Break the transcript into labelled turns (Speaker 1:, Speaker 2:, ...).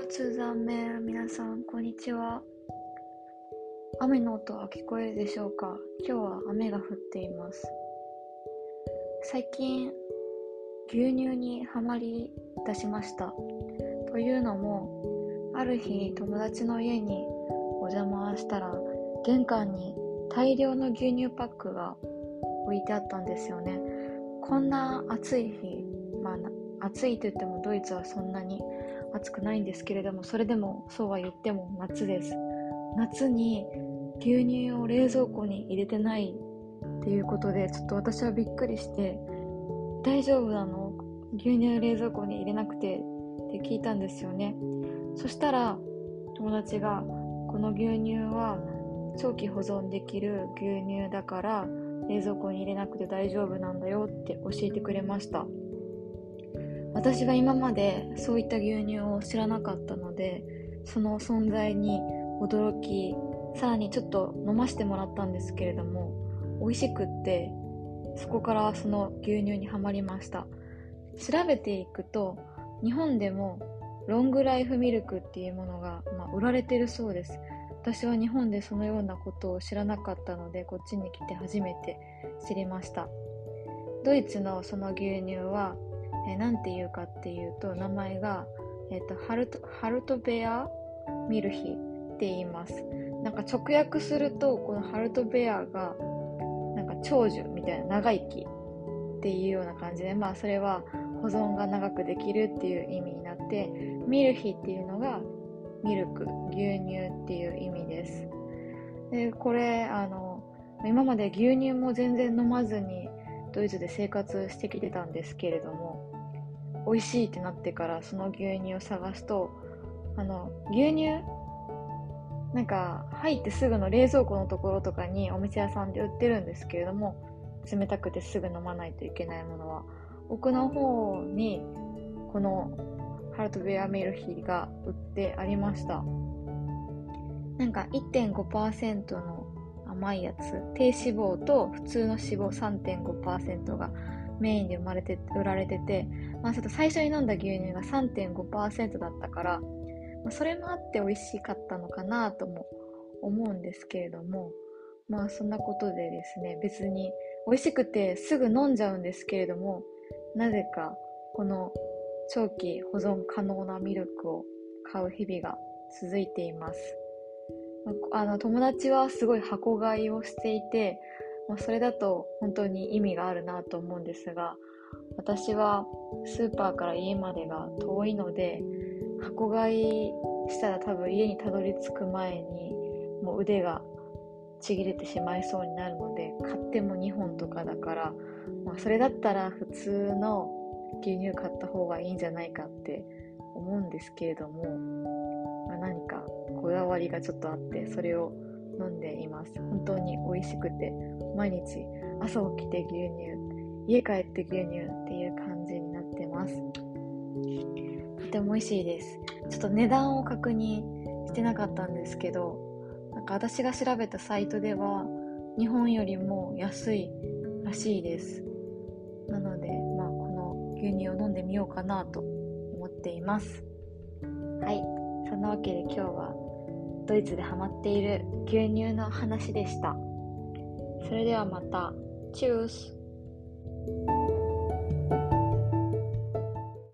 Speaker 1: 通残面皆さんこんにちは。雨の音は聞こえるでしょうか？今日は雨が降っています。最近牛乳にはまり出しました。というのもある日友達の家にお邪魔したら玄関に大量の牛乳パックが置いてあったんですよね。こんな暑い日まあ暑いと言ってもドイツはそんなに暑くないんですけれどもそれでもそうは言っても夏です。夏に牛乳を冷蔵庫に入れてないっていうことでちょっと私はびっくりして大丈夫なの？牛乳冷蔵庫に入れなくて？って聞いたんですよね。そしたら友達がこの牛乳は長期保存できる牛乳だから冷蔵庫に入れなくて大丈夫なんだよって教えてくれました。私が今までそういった牛乳を知らなかったのでその存在に驚きさらにちょっと飲ませてもらったんですけれども美味しくってそこからその牛乳にはまりました。調べていくと日本でもロングライフミルクっていうものが、まあ、売られてるそうです。私は日本でそのようなことを知らなかったのでこっちに来て初めて知りました。ドイツのその牛乳はえー、なんて言うかっていうと名前が、えーと、ハルトハルトベアミルヒって言います。なんか直訳するとこのハルトベアがなんか長寿みたいな長生きっていうような感じでまあそれは保存が長くできるっていう意味になってミルヒっていうのがミルク牛乳っていう意味です。でこれあの今まで牛乳も全然飲まずにドイツで生活してきてたんですけれども美味しいってなってからその牛乳を探すとあの牛乳なんか入ってすぐの冷蔵庫のところとかにお店屋さんで売ってるんですけれども冷たくてすぐ飲まないといけないものは奥の方にこのハルトベアミルヒが売ってありました。なんか1.5%の甘いやつ。低脂肪と普通の脂肪3.5%がメインで生まれて売られてて、まあ、ちょっと最初に飲んだ牛乳が3.5%だったから、まあ、それもあって美味しかったのかなとも思うんですけれどもまあそんなことでですね別に美味しくてすぐ飲んじゃうんですけれどもなぜかこの長期保存可能なミルクを買う日々が続いています。あの友達はすごい箱買いをしていてまあ、それだと本当に意味があるなと思うんですが私はスーパーから家までが遠いので箱買いしたら多分家にたどり着く前にもう腕がちぎれてしまいそうになるので買っても2本とかだから、まあ、それだったら普通の牛乳買った方がいいんじゃないかって思うんですけれども、何かこだわりがちょっとあってそれを飲んでいます。本当に美味しくて毎日朝起きて牛乳家帰って牛乳っていう感じになってます。とても美味しいです。ちょっと値段を確認してなかったんですけどなんか私が調べたサイトでは日本よりも安いらしいです。なのでまあこの牛乳を飲んでみようかなと思っています。はい。そんなわけで今日はドイツでハマっている牛乳の話でした。それではまた。チュース